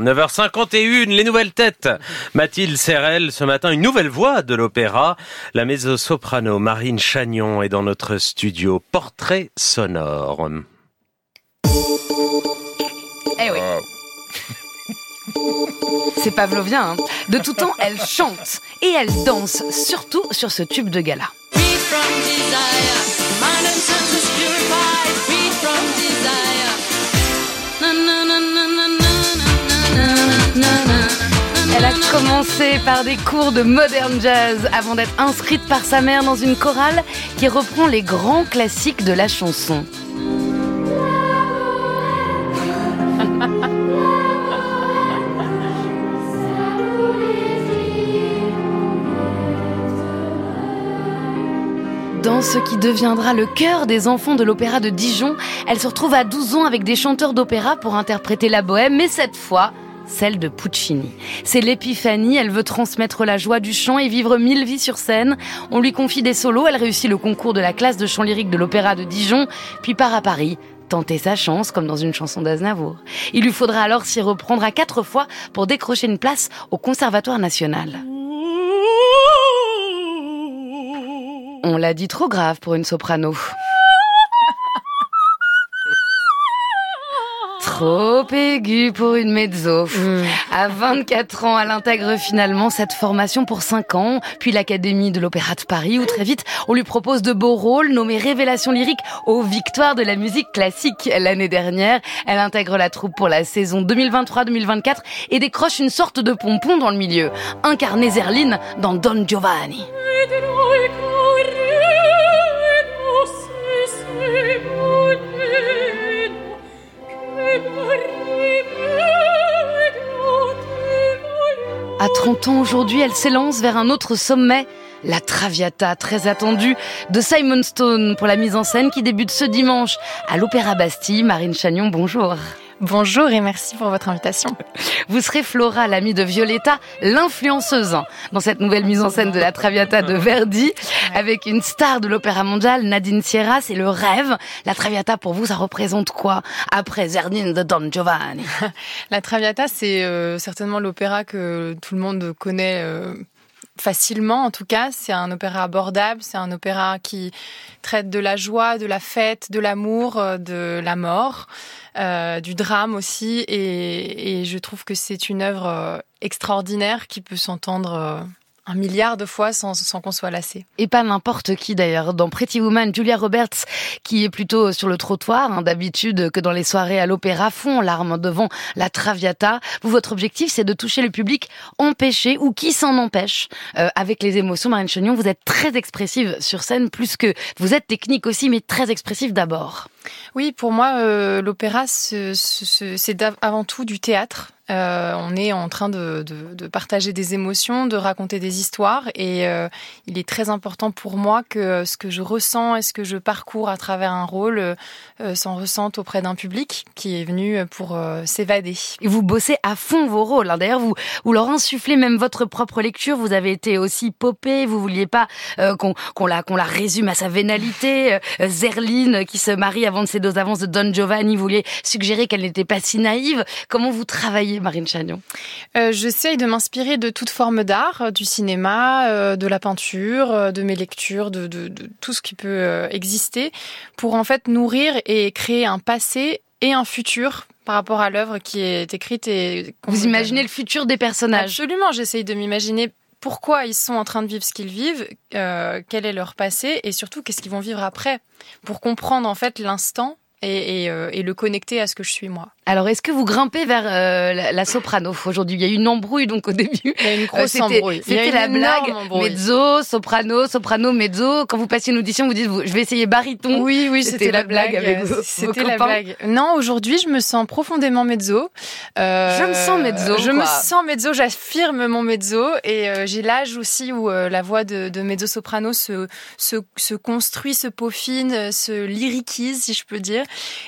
9h51, les nouvelles têtes. Mathilde Serrel, ce matin, une nouvelle voix de l'opéra. La mezzo-soprano Marine Chagnon est dans notre studio. Portrait sonore. Eh oui. C'est pavlovien. Hein. De tout temps, elle chante et elle danse, surtout sur ce tube de gala. Elle a commencé par des cours de modern jazz avant d'être inscrite par sa mère dans une chorale qui reprend les grands classiques de la chanson. Dans ce qui deviendra le cœur des enfants de l'opéra de Dijon, elle se retrouve à 12 ans avec des chanteurs d'opéra pour interpréter la bohème, mais cette fois, celle de Puccini. C'est l'épiphanie, elle veut transmettre la joie du chant et vivre mille vies sur scène. On lui confie des solos, elle réussit le concours de la classe de chant lyrique de l'Opéra de Dijon, puis part à Paris tenter sa chance comme dans une chanson d'Aznavour. Il lui faudra alors s'y reprendre à quatre fois pour décrocher une place au Conservatoire national. On l'a dit trop grave pour une soprano. Trop aigu pour une mezzo. Mm. À 24 ans, elle intègre finalement cette formation pour 5 ans, puis l'Académie de l'Opéra de Paris, où très vite, on lui propose de beaux rôles nommés Révélation lyrique aux victoires de la musique classique. L'année dernière, elle intègre la troupe pour la saison 2023-2024 et décroche une sorte de pompon dans le milieu, incarné Zerline dans Don Giovanni. À 30 ans aujourd'hui, elle s'élance vers un autre sommet, la Traviata, très attendue, de Simon Stone pour la mise en scène qui débute ce dimanche à l'Opéra Bastille. Marine Chagnon, bonjour. Bonjour et merci pour votre invitation. Vous serez Flora, l'amie de Violetta, l'influenceuse dans cette nouvelle mise en scène de la Traviata de Verdi, avec une star de l'opéra mondial, Nadine Sierra, c'est le rêve. La Traviata, pour vous, ça représente quoi après Zerdine de Don Giovanni? La Traviata, c'est euh, certainement l'opéra que tout le monde connaît. Euh, facilement en tout cas. C'est un opéra abordable, c'est un opéra qui traite de la joie, de la fête, de l'amour, euh, de la mort. Euh, du drame aussi, et, je trouve que c'est une œuvre euh, extraordinaire qui peut s'entendre euh, un milliard de fois sans, sans qu'on soit lassé. Et pas n'importe qui d'ailleurs. Dans Pretty Woman, Julia Roberts, qui est plutôt sur le trottoir, hein, d'habitude que dans les soirées à l'opéra, fond larmes devant la Traviata. Vous, votre objectif, c'est de toucher le public empêché ou qui s'en empêche. avec les émotions, Marine Chagnon, vous êtes très expressive sur scène, plus que vous êtes technique aussi, mais très expressive d'abord. Oui, pour moi, euh, l'opéra, c'est avant tout du théâtre. Euh, on est en train de, partager des émotions, de raconter des histoires, et euh, il est très important pour moi que ce que je ressens et ce que je parcours à travers un rôle s'en ressente auprès d'un public qui est venu pour s'évader. Et vous bossez à fond vos rôles. Hein. D'ailleurs, vous, vous leur insufflez même votre propre lecture. Vous avez été aussi popé. Vous vouliez pas qu'on la, qu'on la résume à sa vénalité. Zerline qui se marie avant de ces deux avances de Don Giovanni, vous vouliez suggérer qu'elle n'était pas si naïve. Comment vous travaillez, Marine Chagnon euh, J'essaye de m'inspirer de toute forme d'art, euh, du cinéma, euh, de la peinture, de mes lectures, de, de, de tout ce qui peut exister, pour en fait nourrir et créer un passé et un futur par rapport à l'œuvre qui est écrite et vous imaginez le futur des personnages absolument j'essaye de m'imaginer pourquoi ils sont en train de vivre ce qu'ils vivent, euh, quel est leur passé et surtout qu'est-ce qu'ils vont vivre après pour comprendre en fait l'instant et, euh, et, le connecter à ce que je suis moi. Alors, est-ce que vous grimpez vers euh, la, soprano aujourd'hui? Il y a eu une embrouille donc au début. Il y a une grosse euh, embrouille. C'était la blague. Mezzo, soprano, soprano, mezzo. Quand vous passiez une audition, vous dites je vais essayer baryton. Oui, oui, c'était la, blague, avec C'était la blague. Non, aujourd'hui, je me sens profondément mezzo. Euh, je me sens mezzo. Je me sens mezzo. J'affirme mon mezzo et euh, j'ai l'âge aussi où la voix de, de mezzo soprano se, se se construit, se peaufine, se lyricise, si je peux dire.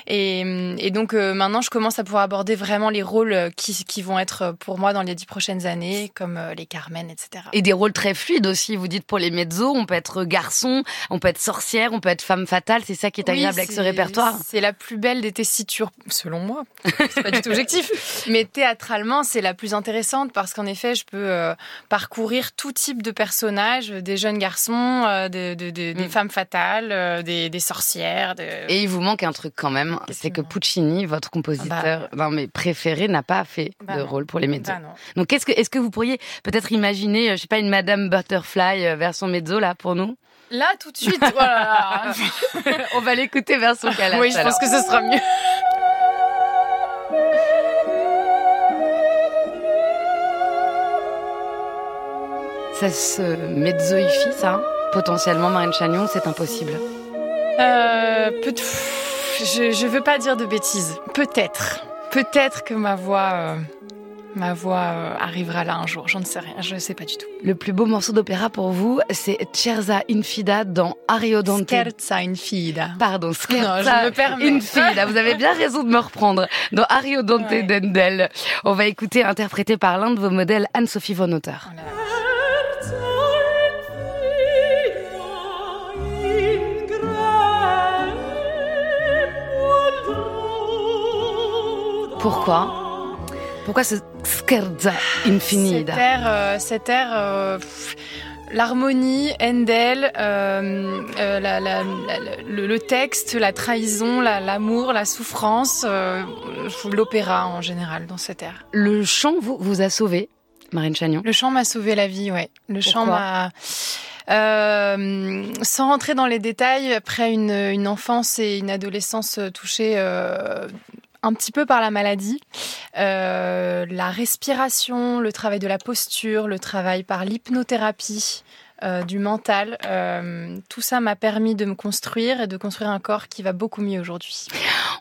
Et, donc maintenant, je commence à pouvoir aborder vraiment les rôles qui, qui vont être pour moi dans les dix prochaines années, comme les Carmen, etc. Et des rôles très fluides aussi. Vous dites pour les mezzos, on peut être garçon, on peut être sorcière, on peut être femme fatale. C'est ça qui est agréable avec ce répertoire. C'est la plus belle des tessitures, selon moi. C'est pas du tout objectif. Mais théâtralement, c'est la plus intéressante parce qu'en effet, je peux euh, parcourir tout type de personnages, des jeunes garçons, euh, des mm. femmes fatales, euh, des, sorcières. Et il vous manque un truc quand même, c'est que Puccini, votre compositeur, bah. mais préféré, n'a pas fait bah de rôle pour les mezzos. Bah Donc, qu'est-ce que, est-ce que vous pourriez peut-être imaginer, je sais pas, une Madame Butterfly version mezzo là pour nous? Là, tout de suite, voilà. On va l'écouter version calage. Oui, je pense que ce sera mieux. Ça se mezzoifie, ça? Potentiellement, Marine Chagnon, c'est impossible. Euh, peut je, je veux pas dire de bêtises. Peut-être. Peut-être que ma voix... Euh, ma voix euh, arrivera là un jour. J'en sais rien, je ne sais pas du tout. Le plus beau morceau d'opéra pour vous, c'est Cerza Infida dans Ariodante. Scherza Infida. Pardon, Scherza Infida. Vous avez bien raison de me reprendre. Dans Ariodante ouais. d'Endel. On va écouter interprété par l'un de vos modèles, Anne-Sophie von Otter. Oh Pourquoi Pourquoi ce scherza infinita Cet air, euh, euh, l'harmonie, Handel, euh, le, texte, la trahison, l'amour, la, souffrance, l'opéra en général dans cet air. Le chant vous, vous a sauvé, Marine Chagnon Le chant m'a sauvé la vie, ouais. Le chant m'a... sans rentrer dans les détails, après une, enfance et une adolescence touchées un petit peu par la maladie. Euh, la respiration, le travail de la posture, le travail par l'hypnothérapie. Euh, du mental, euh, tout ça m'a permis de me construire et de construire un corps qui va beaucoup mieux aujourd'hui.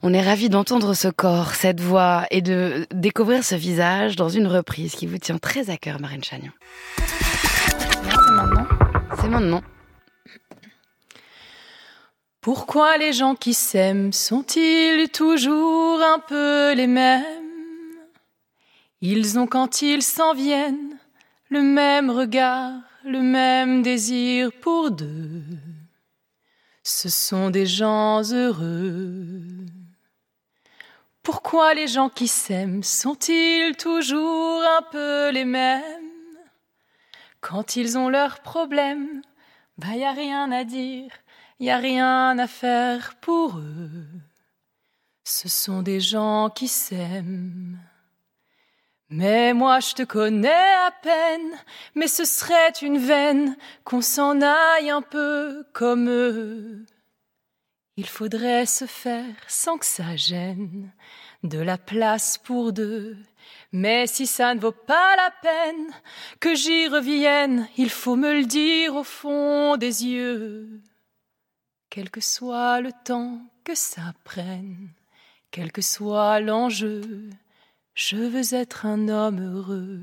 On est ravis d'entendre ce corps, cette voix et de découvrir ce visage dans une reprise qui vous tient très à cœur, Marine Chagnon. C'est maintenant. C'est maintenant. Pourquoi les gens qui s'aiment sont-ils toujours un peu les mêmes? Ils ont quand ils s'en viennent le même regard, le même désir pour deux. Ce sont des gens heureux. Pourquoi les gens qui s'aiment sont-ils toujours un peu les mêmes? Quand ils ont leurs problèmes, bah y a rien à dire y a rien à faire pour eux. Ce sont des gens qui s'aiment. Mais moi je te connais à peine, mais ce serait une veine qu'on s'en aille un peu comme eux. Il faudrait se faire sans que ça gêne de la place pour deux. Mais si ça ne vaut pas la peine que j'y revienne, il faut me le dire au fond des yeux. Quel que soit le temps que ça prenne, quel que soit l'enjeu, je veux être un homme heureux.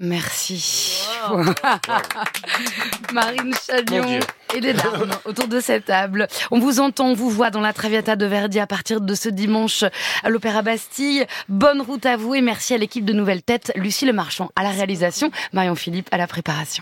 Merci. Marine Chagnon et des larmes autour de cette table. On vous entend, on vous voit dans la Traviata de Verdi à partir de ce dimanche à l'Opéra Bastille. Bonne route à vous et merci à l'équipe de Nouvelles Têtes, Lucie Le Marchand à la réalisation, Marion Philippe à la préparation.